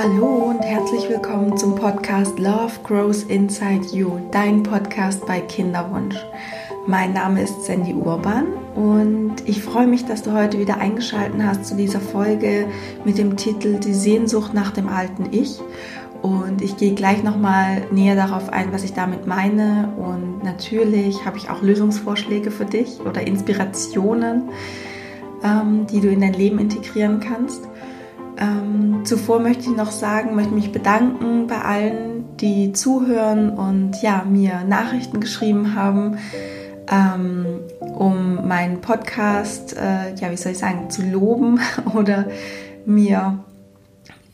Hallo und herzlich willkommen zum Podcast Love Grows Inside You, dein Podcast bei Kinderwunsch. Mein Name ist Sandy Urban und ich freue mich, dass du heute wieder eingeschaltet hast zu dieser Folge mit dem Titel Die Sehnsucht nach dem alten Ich. Und ich gehe gleich nochmal näher darauf ein, was ich damit meine. Und natürlich habe ich auch Lösungsvorschläge für dich oder Inspirationen, ähm, die du in dein Leben integrieren kannst. Ähm, zuvor möchte ich noch sagen, möchte mich bedanken bei allen, die zuhören und ja, mir Nachrichten geschrieben haben, ähm, um meinen Podcast, äh, ja, wie soll ich sagen, zu loben oder mir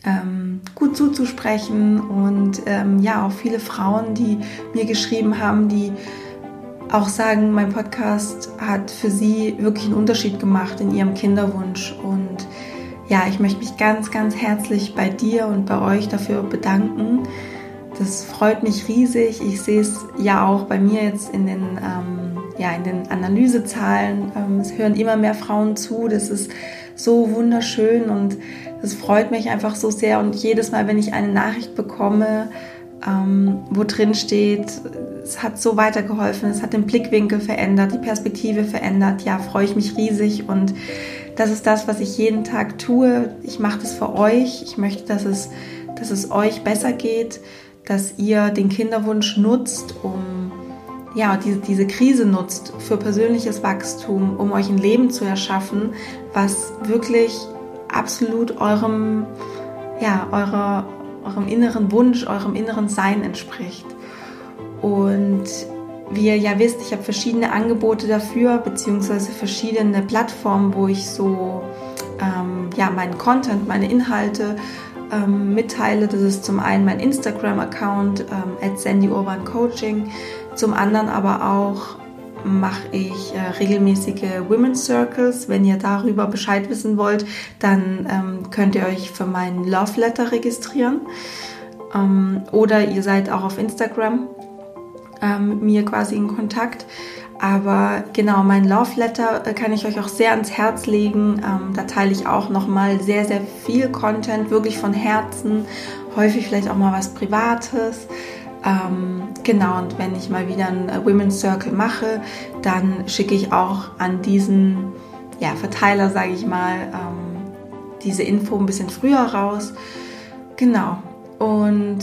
ähm, gut zuzusprechen und ähm, ja, auch viele Frauen, die mir geschrieben haben, die auch sagen, mein Podcast hat für sie wirklich einen Unterschied gemacht in ihrem Kinderwunsch und ja, ich möchte mich ganz, ganz herzlich bei dir und bei euch dafür bedanken. Das freut mich riesig. Ich sehe es ja auch bei mir jetzt in den, ähm, ja, in den Analysezahlen. Ähm, es hören immer mehr Frauen zu. Das ist so wunderschön und das freut mich einfach so sehr. Und jedes Mal, wenn ich eine Nachricht bekomme, ähm, wo drin steht, es hat so weitergeholfen, es hat den Blickwinkel verändert, die Perspektive verändert, ja, freue ich mich riesig und das ist das, was ich jeden Tag tue. Ich mache das für euch. Ich möchte, dass es, dass es euch besser geht, dass ihr den Kinderwunsch nutzt, um ja, diese, diese Krise nutzt für persönliches Wachstum, um euch ein Leben zu erschaffen, was wirklich absolut eurem, ja, eurer, eurem inneren Wunsch, eurem inneren Sein entspricht. Und wie ihr ja wisst, ich habe verschiedene Angebote dafür, beziehungsweise verschiedene Plattformen, wo ich so ähm, ja, meinen Content, meine Inhalte ähm, mitteile. Das ist zum einen mein Instagram-Account, ähm, Sandy Urban Coaching, zum anderen aber auch mache ich äh, regelmäßige Women's Circles. Wenn ihr darüber Bescheid wissen wollt, dann ähm, könnt ihr euch für meinen Love Letter registrieren. Ähm, oder ihr seid auch auf Instagram ähm, mit mir quasi in Kontakt. Aber genau, mein Love Letter äh, kann ich euch auch sehr ans Herz legen. Ähm, da teile ich auch nochmal sehr, sehr viel Content, wirklich von Herzen. Häufig vielleicht auch mal was Privates. Ähm, genau, und wenn ich mal wieder einen äh, Women's Circle mache, dann schicke ich auch an diesen ja, Verteiler, sage ich mal, ähm, diese Info ein bisschen früher raus. Genau. Und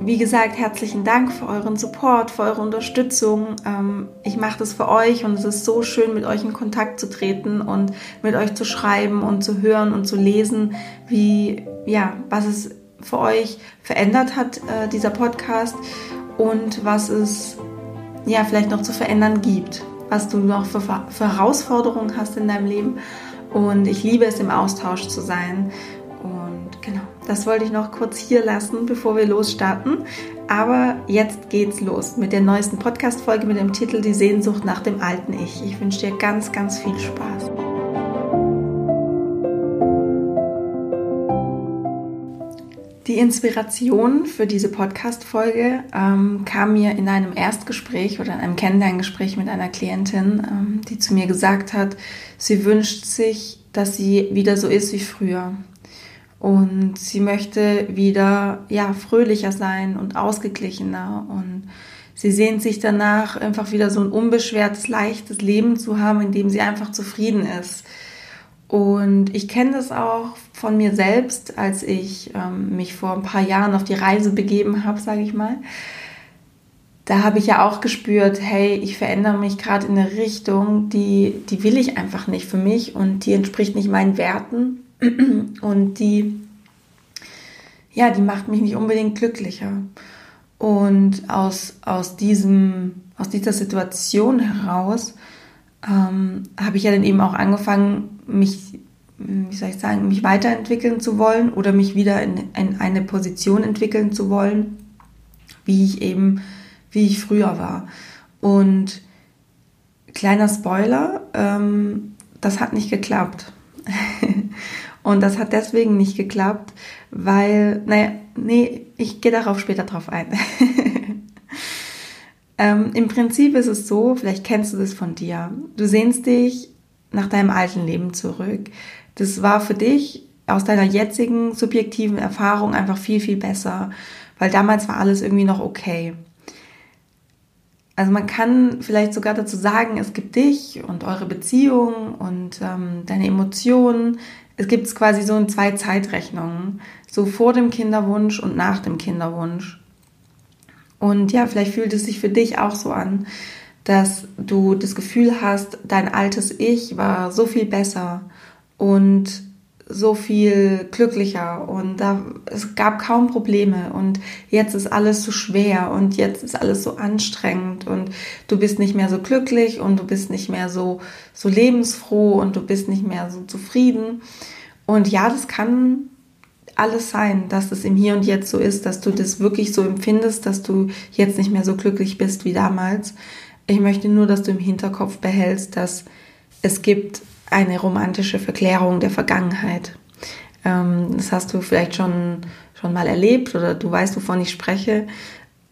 wie gesagt, herzlichen Dank für euren Support, für eure Unterstützung. Ähm, ich mache das für euch und es ist so schön, mit euch in Kontakt zu treten und mit euch zu schreiben und zu hören und zu lesen, wie, ja, was es für euch verändert hat, äh, dieser Podcast und was es, ja, vielleicht noch zu verändern gibt, was du noch für, für Herausforderungen hast in deinem Leben. Und ich liebe es, im Austausch zu sein. Das wollte ich noch kurz hier lassen, bevor wir losstarten. Aber jetzt geht's los mit der neuesten Podcast-Folge mit dem Titel Die Sehnsucht nach dem alten Ich. Ich wünsche dir ganz, ganz viel Spaß. Die Inspiration für diese Podcast-Folge ähm, kam mir in einem Erstgespräch oder in einem Kennenlerngespräch mit einer Klientin, ähm, die zu mir gesagt hat, sie wünscht sich, dass sie wieder so ist wie früher. Und sie möchte wieder, ja, fröhlicher sein und ausgeglichener. Und sie sehnt sich danach, einfach wieder so ein unbeschwertes, leichtes Leben zu haben, in dem sie einfach zufrieden ist. Und ich kenne das auch von mir selbst, als ich ähm, mich vor ein paar Jahren auf die Reise begeben habe, sage ich mal. Da habe ich ja auch gespürt, hey, ich verändere mich gerade in eine Richtung, die, die will ich einfach nicht für mich und die entspricht nicht meinen Werten. Und die, ja, die macht mich nicht unbedingt glücklicher. Und aus, aus, diesem, aus dieser Situation heraus ähm, habe ich ja dann eben auch angefangen, mich, wie soll ich sagen, mich weiterentwickeln zu wollen oder mich wieder in, in eine Position entwickeln zu wollen, wie ich eben, wie ich früher war. Und kleiner Spoiler, ähm, das hat nicht geklappt. Und das hat deswegen nicht geklappt, weil, naja, nee, ich gehe darauf später drauf ein. ähm, Im Prinzip ist es so, vielleicht kennst du das von dir. Du sehnst dich nach deinem alten Leben zurück. Das war für dich aus deiner jetzigen subjektiven Erfahrung einfach viel, viel besser, weil damals war alles irgendwie noch okay. Also man kann vielleicht sogar dazu sagen, es gibt dich und eure Beziehung und ähm, deine Emotionen. Es gibt quasi so in zwei Zeitrechnungen, so vor dem Kinderwunsch und nach dem Kinderwunsch. Und ja, vielleicht fühlt es sich für dich auch so an, dass du das Gefühl hast, dein altes Ich war so viel besser und so viel glücklicher und da es gab kaum Probleme und jetzt ist alles so schwer und jetzt ist alles so anstrengend und du bist nicht mehr so glücklich und du bist nicht mehr so so lebensfroh und du bist nicht mehr so zufrieden und ja, das kann alles sein, dass es im Hier und Jetzt so ist, dass du das wirklich so empfindest, dass du jetzt nicht mehr so glücklich bist wie damals. Ich möchte nur, dass du im Hinterkopf behältst, dass es gibt eine romantische Verklärung der Vergangenheit. Ähm, das hast du vielleicht schon, schon mal erlebt oder du weißt, wovon ich spreche,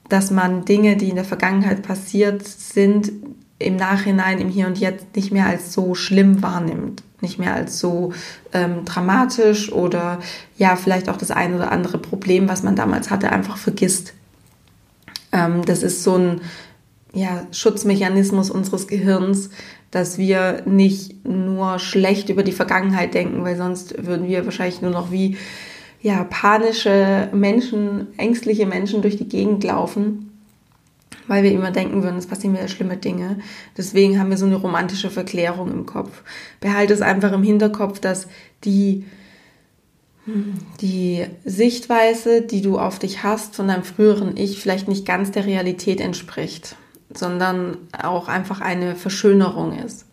dass man Dinge, die in der Vergangenheit passiert sind, im Nachhinein, im Hier und Jetzt nicht mehr als so schlimm wahrnimmt, nicht mehr als so ähm, dramatisch oder ja, vielleicht auch das ein oder andere Problem, was man damals hatte, einfach vergisst. Ähm, das ist so ein ja, Schutzmechanismus unseres Gehirns, dass wir nicht nur schlecht über die Vergangenheit denken, weil sonst würden wir wahrscheinlich nur noch wie ja, panische Menschen, ängstliche Menschen durch die Gegend laufen, weil wir immer denken würden, es passieren wieder schlimme Dinge. Deswegen haben wir so eine romantische Verklärung im Kopf. Behalte es einfach im Hinterkopf, dass die die Sichtweise, die du auf dich hast von deinem früheren Ich, vielleicht nicht ganz der Realität entspricht sondern auch einfach eine Verschönerung ist.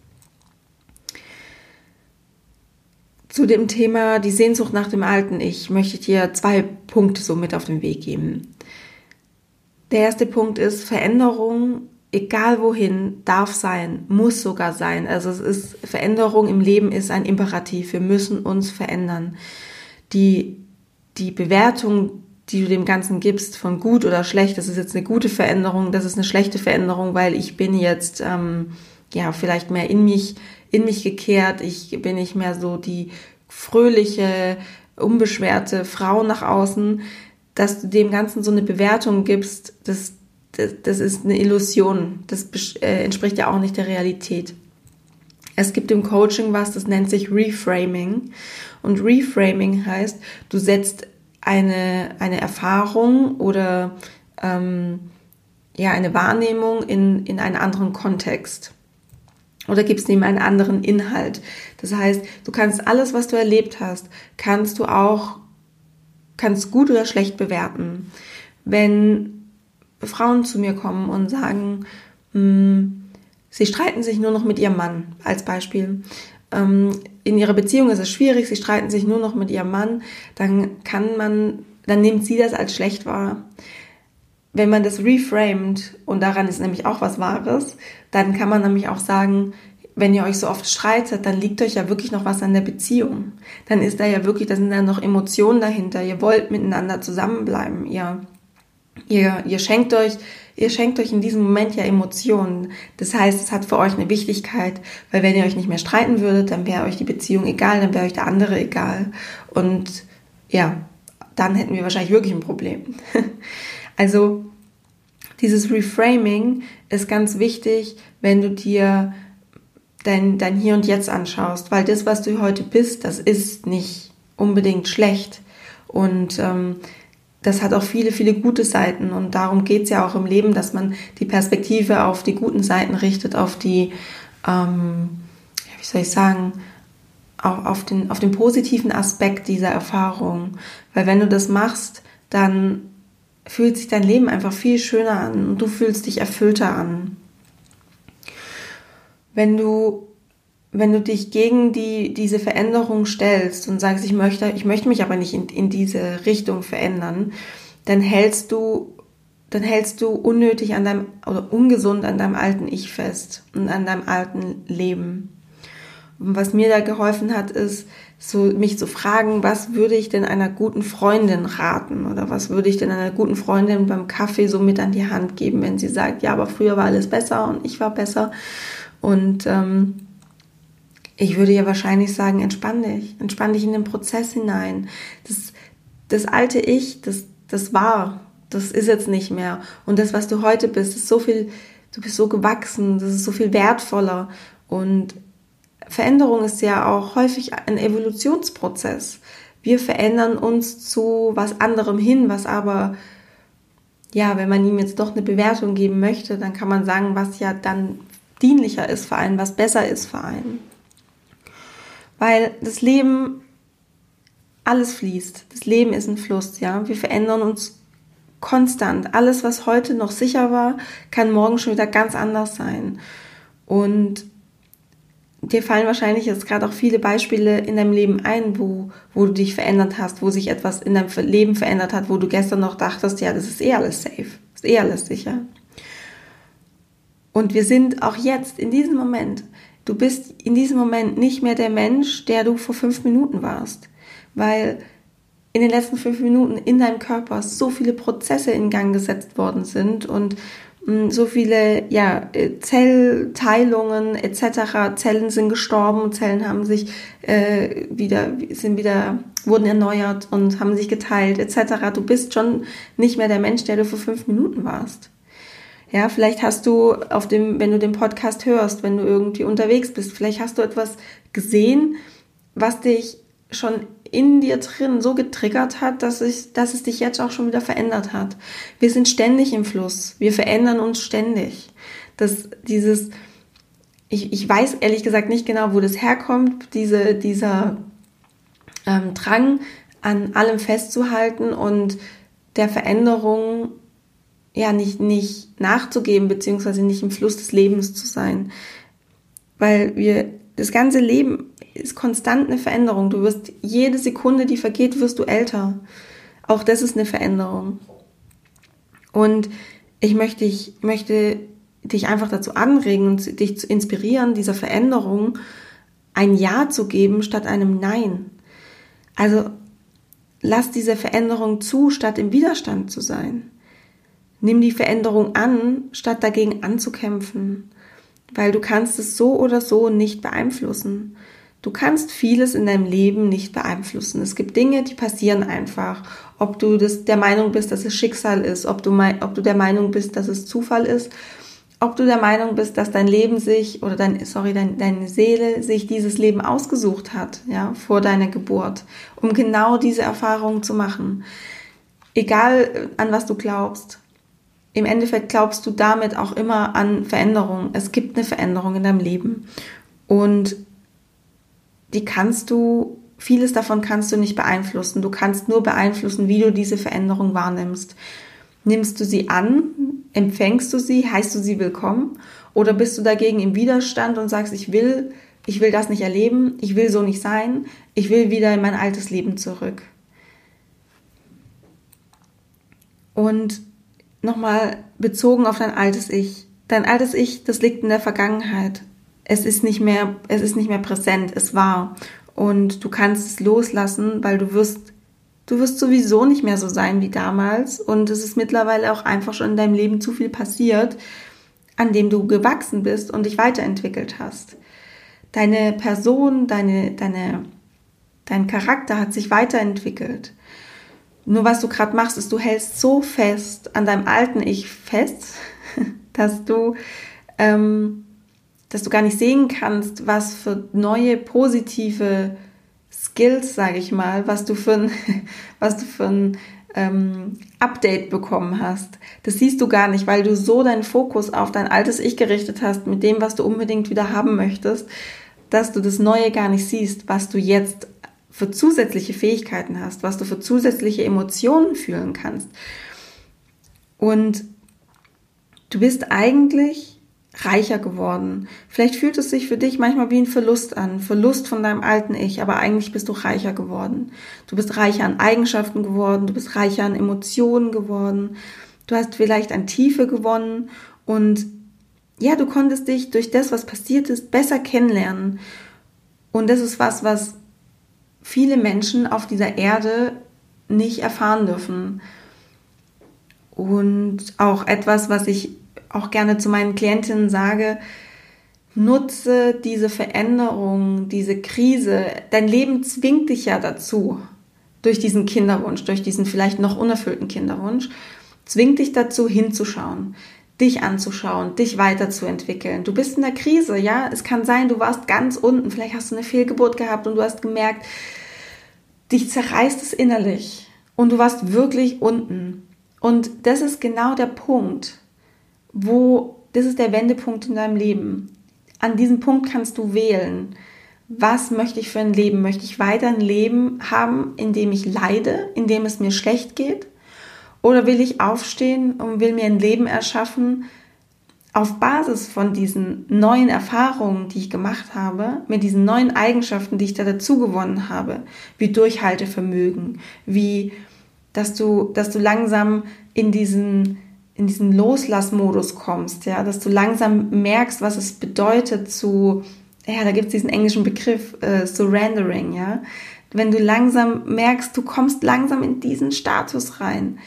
Zu dem Thema die Sehnsucht nach dem alten Ich möchte ich dir zwei Punkte so mit auf den Weg geben. Der erste Punkt ist Veränderung, egal wohin, darf sein, muss sogar sein. Also es ist Veränderung im Leben ist ein Imperativ. Wir müssen uns verändern. Die die Bewertung die du dem Ganzen gibst, von gut oder schlecht, das ist jetzt eine gute Veränderung, das ist eine schlechte Veränderung, weil ich bin jetzt ähm, ja vielleicht mehr in mich, in mich gekehrt, ich bin nicht mehr so die fröhliche, unbeschwerte Frau nach außen, dass du dem Ganzen so eine Bewertung gibst, das, das, das ist eine Illusion, das äh, entspricht ja auch nicht der Realität. Es gibt im Coaching was, das nennt sich Reframing. Und Reframing heißt, du setzt eine, eine Erfahrung oder ähm, ja, eine Wahrnehmung in, in einen anderen Kontext. Oder gibst ihm einen anderen Inhalt. Das heißt, du kannst alles, was du erlebt hast, kannst du auch, kannst gut oder schlecht bewerten. Wenn Frauen zu mir kommen und sagen, mh, hm, sie streiten sich nur noch mit ihrem Mann, als Beispiel, ähm, in ihrer Beziehung ist es schwierig, sie streiten sich nur noch mit ihrem Mann, dann kann man, dann nimmt sie das als schlecht wahr. Wenn man das reframed, und daran ist nämlich auch was Wahres, dann kann man nämlich auch sagen, wenn ihr euch so oft streitet, dann liegt euch ja wirklich noch was an der Beziehung. Dann ist da ja wirklich, da sind da noch Emotionen dahinter. Ihr wollt miteinander zusammenbleiben. Ihr, ihr, ihr schenkt euch ihr schenkt euch in diesem Moment ja Emotionen. Das heißt, es hat für euch eine Wichtigkeit, weil wenn ihr euch nicht mehr streiten würdet, dann wäre euch die Beziehung egal, dann wäre euch der andere egal. Und ja, dann hätten wir wahrscheinlich wirklich ein Problem. also dieses Reframing ist ganz wichtig, wenn du dir dein, dein Hier und Jetzt anschaust, weil das, was du heute bist, das ist nicht unbedingt schlecht. Und ähm, das hat auch viele, viele gute Seiten und darum geht es ja auch im Leben, dass man die Perspektive auf die guten Seiten richtet, auf die, ähm, wie soll ich sagen, auf, auf, den, auf den positiven Aspekt dieser Erfahrung. Weil wenn du das machst, dann fühlt sich dein Leben einfach viel schöner an und du fühlst dich erfüllter an. Wenn du wenn du dich gegen die, diese Veränderung stellst und sagst, ich möchte, ich möchte mich aber nicht in, in diese Richtung verändern, dann hältst du, dann hältst du unnötig an deinem, oder ungesund an deinem alten Ich fest und an deinem alten Leben. Und was mir da geholfen hat, ist, so mich zu fragen, was würde ich denn einer guten Freundin raten oder was würde ich denn einer guten Freundin beim Kaffee so mit an die Hand geben, wenn sie sagt, ja, aber früher war alles besser und ich war besser und ähm, ich würde ja wahrscheinlich sagen, entspann dich, entspann dich in den Prozess hinein. Das, das alte Ich, das, das war, das ist jetzt nicht mehr. Und das, was du heute bist, ist so viel, du bist so gewachsen, das ist so viel wertvoller. Und Veränderung ist ja auch häufig ein Evolutionsprozess. Wir verändern uns zu was anderem hin, was aber, ja, wenn man ihm jetzt doch eine Bewertung geben möchte, dann kann man sagen, was ja dann dienlicher ist für einen, was besser ist für einen. Weil das Leben, alles fließt. Das Leben ist ein Fluss, ja. Wir verändern uns konstant. Alles, was heute noch sicher war, kann morgen schon wieder ganz anders sein. Und dir fallen wahrscheinlich jetzt gerade auch viele Beispiele in deinem Leben ein, wo, wo du dich verändert hast, wo sich etwas in deinem Leben verändert hat, wo du gestern noch dachtest, ja, das ist eh alles safe, ist eh alles sicher. Und wir sind auch jetzt in diesem Moment, du bist in diesem Moment nicht mehr der Mensch, der du vor fünf Minuten warst, weil in den letzten fünf Minuten in deinem Körper so viele Prozesse in Gang gesetzt worden sind und hm, so viele ja, äh, Zellteilungen etc. Zellen sind gestorben, Zellen haben sich äh, wieder, sind wieder, wurden erneuert und haben sich geteilt etc. Du bist schon nicht mehr der Mensch, der du vor fünf Minuten warst. Ja, vielleicht hast du auf dem, wenn du den Podcast hörst, wenn du irgendwie unterwegs bist, vielleicht hast du etwas gesehen, was dich schon in dir drin so getriggert hat, dass, ich, dass es dich jetzt auch schon wieder verändert hat. Wir sind ständig im Fluss. Wir verändern uns ständig. Das, dieses, ich, ich weiß ehrlich gesagt nicht genau, wo das herkommt, diese, dieser ähm, Drang an allem festzuhalten und der Veränderung ja nicht, nicht nachzugeben, beziehungsweise nicht im Fluss des Lebens zu sein. Weil wir das ganze Leben ist konstant eine Veränderung. Du wirst jede Sekunde, die vergeht, wirst du älter. Auch das ist eine Veränderung. Und ich möchte, ich möchte dich einfach dazu anregen und dich zu inspirieren, dieser Veränderung ein Ja zu geben statt einem Nein. Also lass diese Veränderung zu, statt im Widerstand zu sein. Nimm die Veränderung an, statt dagegen anzukämpfen, weil du kannst es so oder so nicht beeinflussen. Du kannst vieles in deinem Leben nicht beeinflussen. Es gibt Dinge, die passieren einfach. Ob du das, der Meinung bist, dass es Schicksal ist, ob du, ob du der Meinung bist, dass es Zufall ist, ob du der Meinung bist, dass dein Leben sich oder dein, sorry, dein, deine Seele sich dieses Leben ausgesucht hat, ja, vor deiner Geburt, um genau diese Erfahrungen zu machen. Egal an was du glaubst. Im Endeffekt glaubst du damit auch immer an Veränderung. Es gibt eine Veränderung in deinem Leben. Und die kannst du, vieles davon kannst du nicht beeinflussen. Du kannst nur beeinflussen, wie du diese Veränderung wahrnimmst. Nimmst du sie an, empfängst du sie, heißt du sie willkommen oder bist du dagegen im Widerstand und sagst, ich will, ich will das nicht erleben, ich will so nicht sein, ich will wieder in mein altes Leben zurück. Und nochmal bezogen auf dein altes Ich. Dein altes Ich, das liegt in der Vergangenheit es ist nicht mehr, es ist nicht mehr präsent, es war. Und du kannst es loslassen, weil du wirst, du wirst sowieso nicht mehr so sein wie damals. Und es ist mittlerweile auch einfach schon in deinem Leben zu viel passiert, an dem du gewachsen bist und dich weiterentwickelt hast. Deine Person, deine, deine, dein Charakter hat sich weiterentwickelt. Nur was du gerade machst, ist, du hältst so fest an deinem alten Ich fest, dass du ähm, dass du gar nicht sehen kannst, was für neue positive Skills, sage ich mal, was du für ein, was du für ein ähm, Update bekommen hast. Das siehst du gar nicht, weil du so deinen Fokus auf dein altes Ich gerichtet hast mit dem, was du unbedingt wieder haben möchtest, dass du das Neue gar nicht siehst, was du jetzt für zusätzliche Fähigkeiten hast, was du für zusätzliche Emotionen fühlen kannst. Und du bist eigentlich reicher geworden. Vielleicht fühlt es sich für dich manchmal wie ein Verlust an, Verlust von deinem alten Ich, aber eigentlich bist du reicher geworden. Du bist reicher an Eigenschaften geworden, du bist reicher an Emotionen geworden, du hast vielleicht an Tiefe gewonnen und ja, du konntest dich durch das, was passiert ist, besser kennenlernen. Und das ist was, was viele Menschen auf dieser Erde nicht erfahren dürfen. Und auch etwas, was ich auch gerne zu meinen Klientinnen sage, nutze diese Veränderung, diese Krise. Dein Leben zwingt dich ja dazu, durch diesen Kinderwunsch, durch diesen vielleicht noch unerfüllten Kinderwunsch, zwingt dich dazu hinzuschauen, dich anzuschauen, dich weiterzuentwickeln. Du bist in der Krise, ja. Es kann sein, du warst ganz unten, vielleicht hast du eine Fehlgeburt gehabt und du hast gemerkt, dich zerreißt es innerlich und du warst wirklich unten. Und das ist genau der Punkt, wo, das ist der Wendepunkt in deinem Leben. An diesem Punkt kannst du wählen. Was möchte ich für ein Leben? Möchte ich weiter ein Leben haben, in dem ich leide, in dem es mir schlecht geht? Oder will ich aufstehen und will mir ein Leben erschaffen auf Basis von diesen neuen Erfahrungen, die ich gemacht habe, mit diesen neuen Eigenschaften, die ich da dazu gewonnen habe, wie Durchhaltevermögen, wie dass du, dass du langsam in diesen in diesen Loslassmodus kommst, ja, dass du langsam merkst, was es bedeutet zu, ja, da gibt es diesen englischen Begriff äh, Surrendering, ja, wenn du langsam merkst, du kommst langsam in diesen Status rein,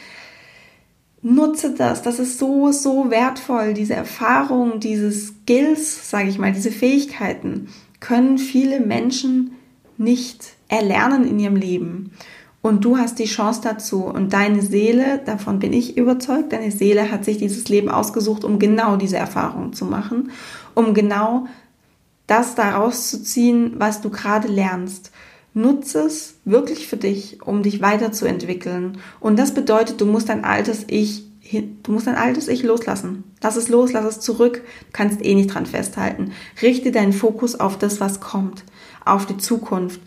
nutze das. Das ist so, so wertvoll. Diese Erfahrung, diese Skills, sage ich mal, diese Fähigkeiten können viele Menschen nicht erlernen in ihrem Leben. Und du hast die Chance dazu. Und deine Seele, davon bin ich überzeugt, deine Seele hat sich dieses Leben ausgesucht, um genau diese Erfahrung zu machen, um genau das daraus zu ziehen, was du gerade lernst. Nutze es wirklich für dich, um dich weiterzuentwickeln. Und das bedeutet, du musst dein altes Ich, du musst dein altes Ich loslassen. Lass es los, lass es zurück. Du kannst eh nicht dran festhalten. Richte deinen Fokus auf das, was kommt, auf die Zukunft.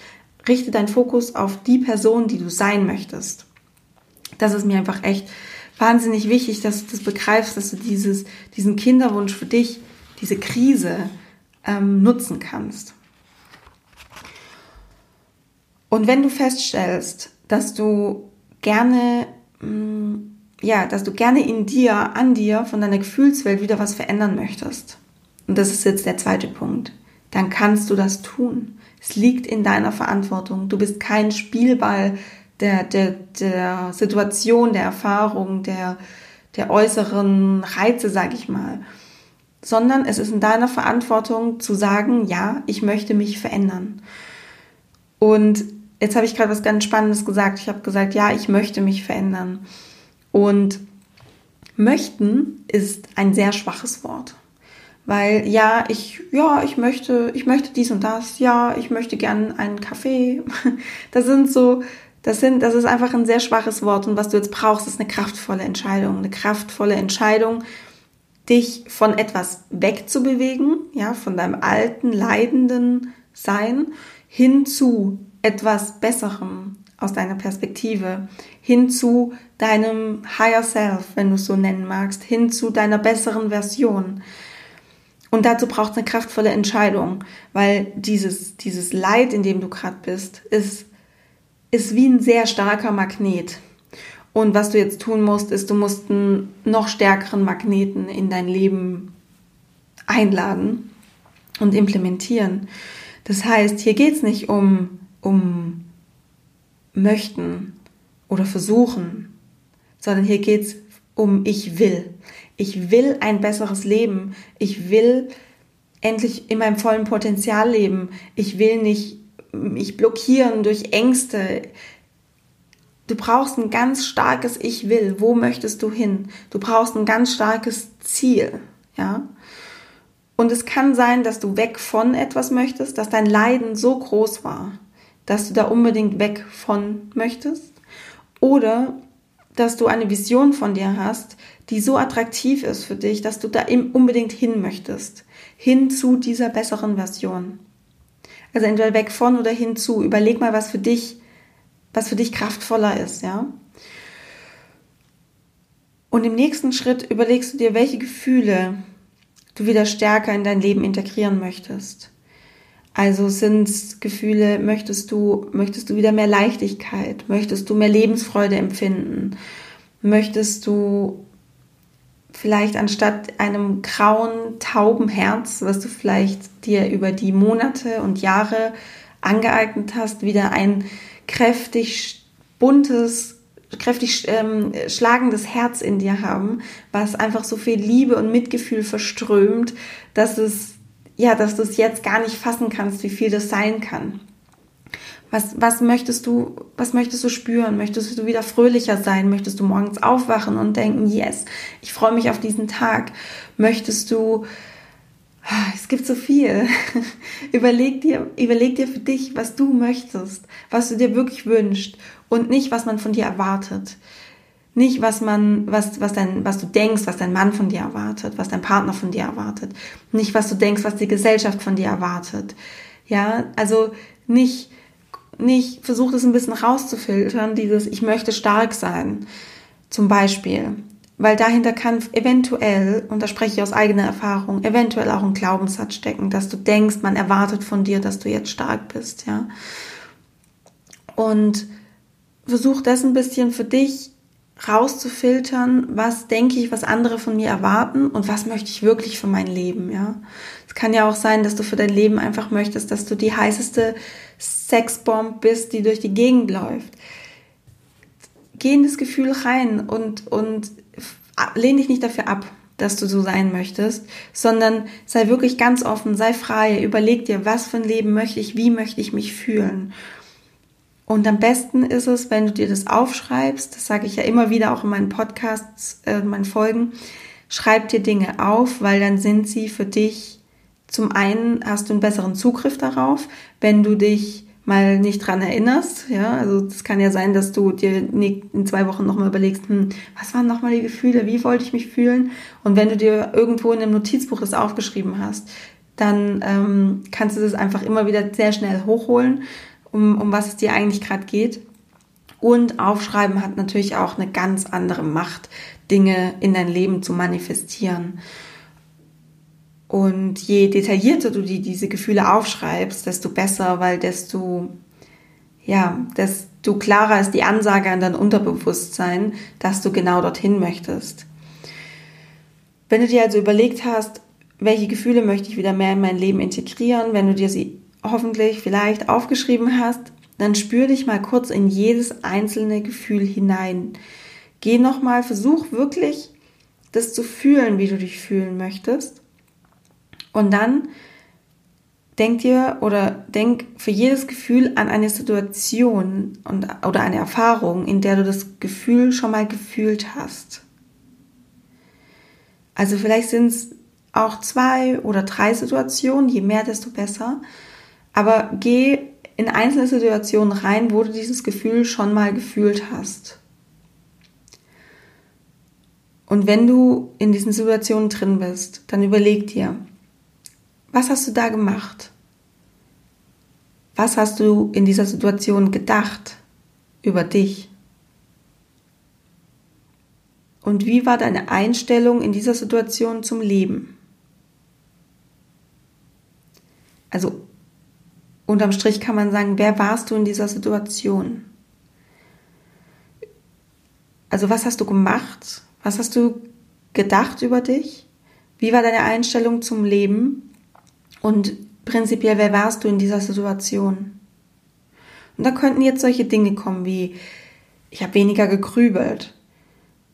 Richte deinen Fokus auf die Person, die du sein möchtest. Das ist mir einfach echt wahnsinnig wichtig, dass du das begreifst, dass du dieses, diesen Kinderwunsch für dich, diese Krise ähm, nutzen kannst. Und wenn du feststellst, dass du gerne, mm, ja, dass du gerne in dir, an dir, von deiner Gefühlswelt wieder was verändern möchtest, und das ist jetzt der zweite Punkt, dann kannst du das tun. Es liegt in deiner Verantwortung. Du bist kein Spielball der, der, der Situation, der Erfahrung, der, der äußeren Reize, sag ich mal. Sondern es ist in deiner Verantwortung zu sagen, ja, ich möchte mich verändern. Und jetzt habe ich gerade was ganz Spannendes gesagt. Ich habe gesagt, ja, ich möchte mich verändern. Und möchten ist ein sehr schwaches Wort. Weil ja, ich, ja, ich möchte, ich möchte dies und das, ja, ich möchte gern einen Kaffee. Das sind so, das sind, das ist einfach ein sehr schwaches Wort. Und was du jetzt brauchst, ist eine kraftvolle Entscheidung. Eine kraftvolle Entscheidung, dich von etwas wegzubewegen, ja, von deinem alten, leidenden Sein hin zu etwas Besserem aus deiner Perspektive, hin zu deinem Higher Self, wenn du es so nennen magst, hin zu deiner besseren Version. Und dazu braucht es eine kraftvolle Entscheidung, weil dieses, dieses Leid, in dem du gerade bist, ist, ist wie ein sehr starker Magnet. Und was du jetzt tun musst, ist, du musst einen noch stärkeren Magneten in dein Leben einladen und implementieren. Das heißt, hier geht es nicht um um möchten oder versuchen, sondern hier geht es um ich will. Ich will ein besseres Leben. Ich will endlich in meinem vollen Potenzial leben. Ich will nicht mich blockieren durch Ängste. Du brauchst ein ganz starkes Ich will. Wo möchtest du hin? Du brauchst ein ganz starkes Ziel. Ja? Und es kann sein, dass du weg von etwas möchtest, dass dein Leiden so groß war, dass du da unbedingt weg von möchtest oder dass du eine Vision von dir hast, die so attraktiv ist für dich, dass du da unbedingt hin möchtest, hin zu dieser besseren Version. Also entweder weg von oder hinzu. Überleg mal, was für dich, was für dich kraftvoller ist, ja. Und im nächsten Schritt überlegst du dir, welche Gefühle du wieder stärker in dein Leben integrieren möchtest. Also sind Gefühle, möchtest du, möchtest du wieder mehr Leichtigkeit? Möchtest du mehr Lebensfreude empfinden? Möchtest du vielleicht anstatt einem grauen, tauben Herz, was du vielleicht dir über die Monate und Jahre angeeignet hast, wieder ein kräftig buntes, kräftig ähm, schlagendes Herz in dir haben, was einfach so viel Liebe und Mitgefühl verströmt, dass es ja, dass du es jetzt gar nicht fassen kannst, wie viel das sein kann. Was, was möchtest du, was möchtest du spüren? Möchtest du wieder fröhlicher sein? Möchtest du morgens aufwachen und denken, yes, ich freue mich auf diesen Tag? Möchtest du, ah, es gibt so viel. überleg dir, überleg dir für dich, was du möchtest, was du dir wirklich wünschst und nicht, was man von dir erwartet. Nicht, was man, was, was dein, was du denkst, was dein Mann von dir erwartet, was dein Partner von dir erwartet. Nicht, was du denkst, was die Gesellschaft von dir erwartet. Ja, also nicht, nicht, versuch das ein bisschen rauszufiltern, dieses, ich möchte stark sein. Zum Beispiel. Weil dahinter kann eventuell, und da spreche ich aus eigener Erfahrung, eventuell auch ein Glaubenssatz stecken, dass du denkst, man erwartet von dir, dass du jetzt stark bist, ja. Und versuch das ein bisschen für dich rauszufiltern, was denke ich, was andere von mir erwarten und was möchte ich wirklich für mein Leben, ja. Es kann ja auch sein, dass du für dein Leben einfach möchtest, dass du die heißeste Sexbomb bist, die durch die Gegend läuft. Geh in das Gefühl rein und, und lehn dich nicht dafür ab, dass du so sein möchtest, sondern sei wirklich ganz offen, sei frei, überleg dir, was für ein Leben möchte ich, wie möchte ich mich fühlen. Und am besten ist es, wenn du dir das aufschreibst, das sage ich ja immer wieder auch in meinen Podcasts, äh, meinen Folgen, schreib dir Dinge auf, weil dann sind sie für dich, zum einen hast du einen besseren Zugriff darauf, wenn du dich mal nicht dran erinnerst, ja, also es kann ja sein, dass du dir in zwei Wochen nochmal überlegst, hm, was waren nochmal die Gefühle, wie wollte ich mich fühlen? Und wenn du dir irgendwo in einem Notizbuch das aufgeschrieben hast, dann ähm, kannst du das einfach immer wieder sehr schnell hochholen um, um was es dir eigentlich gerade geht. Und Aufschreiben hat natürlich auch eine ganz andere Macht, Dinge in dein Leben zu manifestieren. Und je detaillierter du die, diese Gefühle aufschreibst, desto besser, weil desto, ja, desto klarer ist die Ansage an dein Unterbewusstsein, dass du genau dorthin möchtest. Wenn du dir also überlegt hast, welche Gefühle möchte ich wieder mehr in mein Leben integrieren, wenn du dir sie hoffentlich vielleicht aufgeschrieben hast, dann spür dich mal kurz in jedes einzelne Gefühl hinein. Geh nochmal, versuch wirklich das zu fühlen, wie du dich fühlen möchtest. Und dann denk dir oder denk für jedes Gefühl an eine Situation und, oder eine Erfahrung, in der du das Gefühl schon mal gefühlt hast. Also vielleicht sind es auch zwei oder drei Situationen, je mehr, desto besser. Aber geh in einzelne Situationen rein, wo du dieses Gefühl schon mal gefühlt hast. Und wenn du in diesen Situationen drin bist, dann überleg dir, was hast du da gemacht? Was hast du in dieser Situation gedacht über dich? Und wie war deine Einstellung in dieser Situation zum Leben? Also unterm Strich kann man sagen, wer warst du in dieser Situation? Also was hast du gemacht? Was hast du gedacht über dich? Wie war deine Einstellung zum Leben? Und prinzipiell, wer warst du in dieser Situation? Und da könnten jetzt solche Dinge kommen wie, ich habe weniger gegrübelt.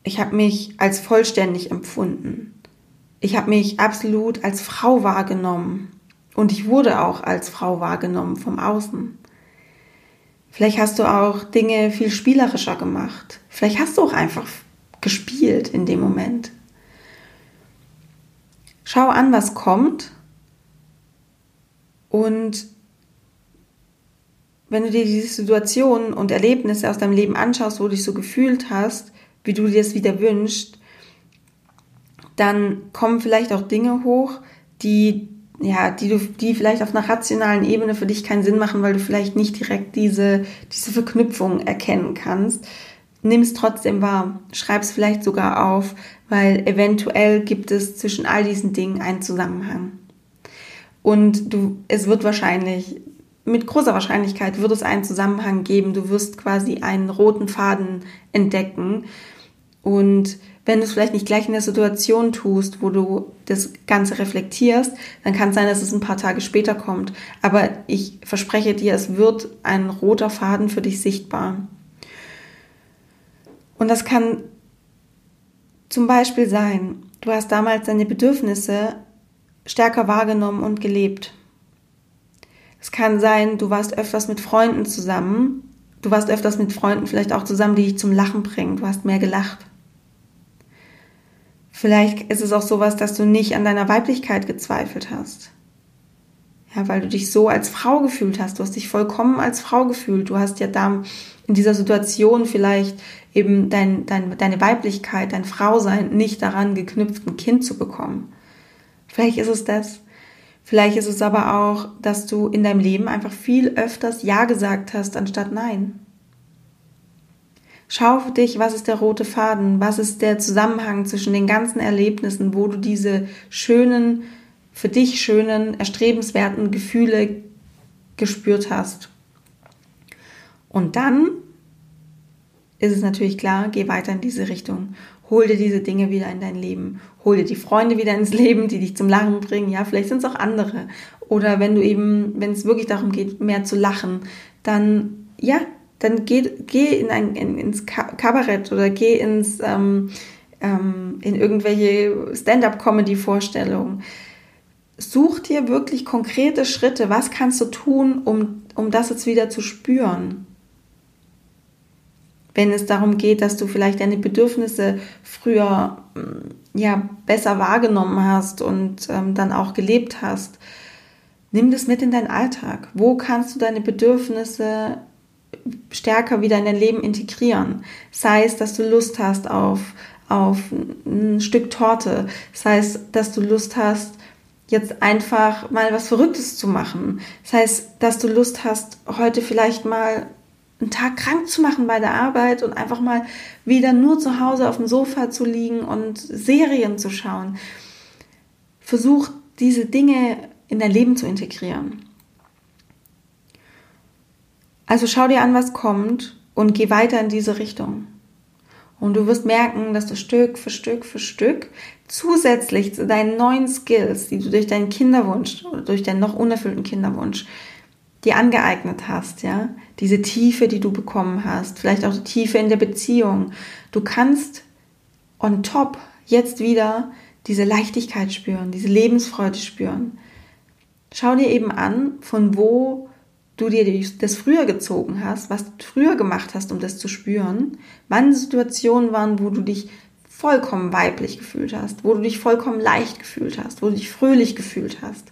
Ich habe mich als vollständig empfunden. Ich habe mich absolut als Frau wahrgenommen. Und ich wurde auch als Frau wahrgenommen vom Außen. Vielleicht hast du auch Dinge viel spielerischer gemacht. Vielleicht hast du auch einfach gespielt in dem Moment. Schau an, was kommt. Und wenn du dir diese Situationen und Erlebnisse aus deinem Leben anschaust, wo du dich so gefühlt hast, wie du dir es wieder wünschst, dann kommen vielleicht auch Dinge hoch, die ja, die du, die vielleicht auf einer rationalen Ebene für dich keinen Sinn machen, weil du vielleicht nicht direkt diese, diese Verknüpfung erkennen kannst. Nimm es trotzdem wahr. Schreib es vielleicht sogar auf, weil eventuell gibt es zwischen all diesen Dingen einen Zusammenhang. Und du, es wird wahrscheinlich, mit großer Wahrscheinlichkeit wird es einen Zusammenhang geben. Du wirst quasi einen roten Faden entdecken. Und wenn du es vielleicht nicht gleich in der Situation tust, wo du das Ganze reflektierst, dann kann es sein, dass es ein paar Tage später kommt. Aber ich verspreche dir, es wird ein roter Faden für dich sichtbar. Und das kann zum Beispiel sein, du hast damals deine Bedürfnisse stärker wahrgenommen und gelebt. Es kann sein, du warst öfters mit Freunden zusammen. Du warst öfters mit Freunden vielleicht auch zusammen, die dich zum Lachen bringen. Du hast mehr gelacht. Vielleicht ist es auch sowas, dass du nicht an deiner Weiblichkeit gezweifelt hast. Ja, weil du dich so als Frau gefühlt hast. Du hast dich vollkommen als Frau gefühlt. Du hast ja da in dieser Situation vielleicht eben dein, dein, deine Weiblichkeit, dein Frausein nicht daran geknüpft, ein Kind zu bekommen. Vielleicht ist es das. Vielleicht ist es aber auch, dass du in deinem Leben einfach viel öfters Ja gesagt hast, anstatt Nein. Schau für dich, was ist der rote Faden, was ist der Zusammenhang zwischen den ganzen Erlebnissen, wo du diese schönen, für dich schönen, erstrebenswerten Gefühle gespürt hast. Und dann ist es natürlich klar, geh weiter in diese Richtung. Hol dir diese Dinge wieder in dein Leben. Hol dir die Freunde wieder ins Leben, die dich zum Lachen bringen. Ja, vielleicht sind es auch andere. Oder wenn du eben, wenn es wirklich darum geht, mehr zu lachen, dann, ja, dann geh, geh in ein, in, ins Kabarett oder geh ins, ähm, ähm, in irgendwelche Stand-up-Comedy-Vorstellungen. Such dir wirklich konkrete Schritte. Was kannst du tun, um, um das jetzt wieder zu spüren? wenn es darum geht, dass du vielleicht deine Bedürfnisse früher mm, ja besser wahrgenommen hast und ähm, dann auch gelebt hast. Nimm das mit in deinen Alltag. Wo kannst du deine Bedürfnisse stärker wieder in dein Leben integrieren? Sei es, dass du Lust hast auf, auf ein Stück Torte. Sei es, dass du Lust hast, jetzt einfach mal was Verrücktes zu machen. Sei es, dass du Lust hast, heute vielleicht mal einen Tag krank zu machen bei der Arbeit und einfach mal wieder nur zu Hause auf dem Sofa zu liegen und Serien zu schauen. Versuch diese Dinge in dein Leben zu integrieren. Also schau dir an, was kommt und geh weiter in diese Richtung. Und du wirst merken, dass du Stück für Stück für Stück zusätzlich zu deinen neuen Skills, die du durch deinen Kinderwunsch oder durch deinen noch unerfüllten Kinderwunsch dir angeeignet hast, ja, diese Tiefe, die du bekommen hast, vielleicht auch die Tiefe in der Beziehung. Du kannst on top jetzt wieder diese Leichtigkeit spüren, diese Lebensfreude spüren. Schau dir eben an, von wo du dir das früher gezogen hast, was du früher gemacht hast, um das zu spüren, wann Situationen waren, wo du dich vollkommen weiblich gefühlt hast, wo du dich vollkommen leicht gefühlt hast, wo du dich fröhlich gefühlt hast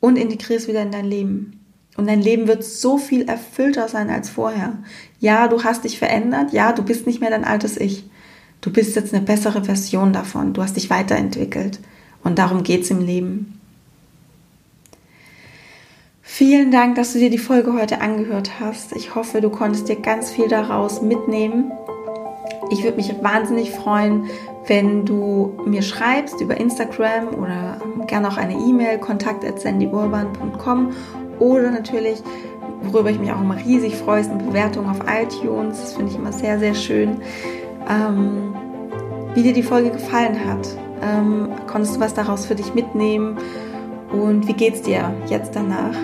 und integrier es wieder in dein Leben. Und dein Leben wird so viel erfüllter sein als vorher. Ja, du hast dich verändert. Ja, du bist nicht mehr dein altes Ich. Du bist jetzt eine bessere Version davon. Du hast dich weiterentwickelt. Und darum geht es im Leben. Vielen Dank, dass du dir die Folge heute angehört hast. Ich hoffe, du konntest dir ganz viel daraus mitnehmen. Ich würde mich wahnsinnig freuen, wenn du mir schreibst über Instagram oder gerne auch eine E-Mail, kontakt.sandyurban.com oder natürlich, worüber ich mich auch immer riesig freue, ist eine Bewertung auf iTunes. Das finde ich immer sehr, sehr schön. Ähm, wie dir die Folge gefallen hat. Ähm, konntest du was daraus für dich mitnehmen? Und wie geht's dir jetzt danach?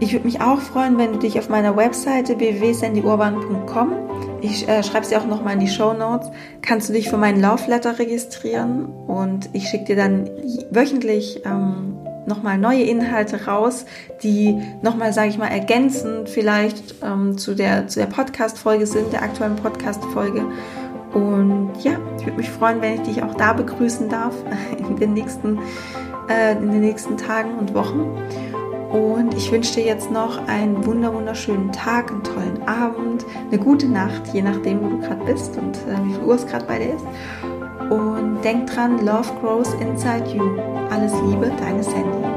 Ich würde mich auch freuen, wenn du dich auf meiner Webseite www.sandyurban.com ich äh, schreibe dir auch nochmal in die Show Notes. Kannst du dich für meinen Love Letter registrieren und ich schicke dir dann wöchentlich ähm, nochmal neue Inhalte raus, die nochmal, sage ich mal, ergänzend vielleicht ähm, zu der, zu der Podcast-Folge sind, der aktuellen Podcast-Folge. Und ja, ich würde mich freuen, wenn ich dich auch da begrüßen darf in den nächsten, äh, in den nächsten Tagen und Wochen. Und ich wünsche dir jetzt noch einen wunder wunderschönen Tag, einen tollen Abend, eine gute Nacht, je nachdem, wo du gerade bist und äh, wie viel Uhr es gerade bei dir ist. Und denk dran, Love grows inside you. Alles Liebe, deine Sandy.